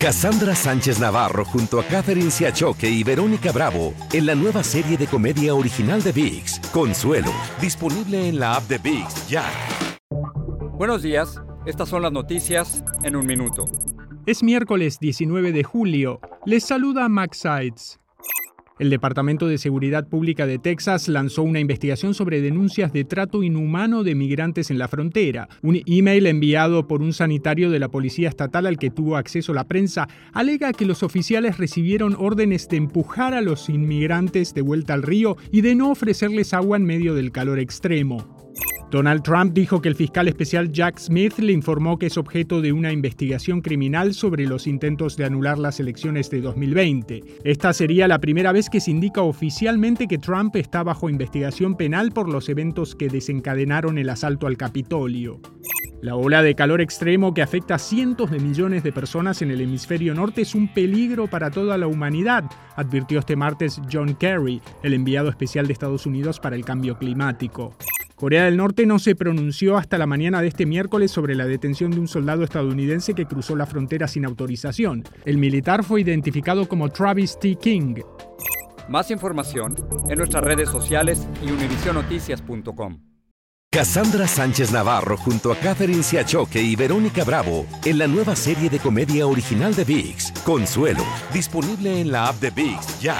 Cassandra Sánchez Navarro junto a Catherine Siachoque y Verónica Bravo en la nueva serie de comedia original de VIX, Consuelo, disponible en la app de VIX ya. Buenos días, estas son las noticias en un minuto. Es miércoles 19 de julio. Les saluda Max Sides. El Departamento de Seguridad Pública de Texas lanzó una investigación sobre denuncias de trato inhumano de migrantes en la frontera. Un email enviado por un sanitario de la Policía Estatal al que tuvo acceso la prensa alega que los oficiales recibieron órdenes de empujar a los inmigrantes de vuelta al río y de no ofrecerles agua en medio del calor extremo. Donald Trump dijo que el fiscal especial Jack Smith le informó que es objeto de una investigación criminal sobre los intentos de anular las elecciones de 2020. Esta sería la primera vez que se indica oficialmente que Trump está bajo investigación penal por los eventos que desencadenaron el asalto al Capitolio. La ola de calor extremo que afecta a cientos de millones de personas en el hemisferio norte es un peligro para toda la humanidad, advirtió este martes John Kerry, el enviado especial de Estados Unidos para el cambio climático. Corea del Norte no se pronunció hasta la mañana de este miércoles sobre la detención de un soldado estadounidense que cruzó la frontera sin autorización. El militar fue identificado como Travis T. King. Más información en nuestras redes sociales y univisionoticias.com. Cassandra Sánchez Navarro junto a Catherine Siachoque y Verónica Bravo en la nueva serie de comedia original de VIX, Consuelo, disponible en la app de VIX ya.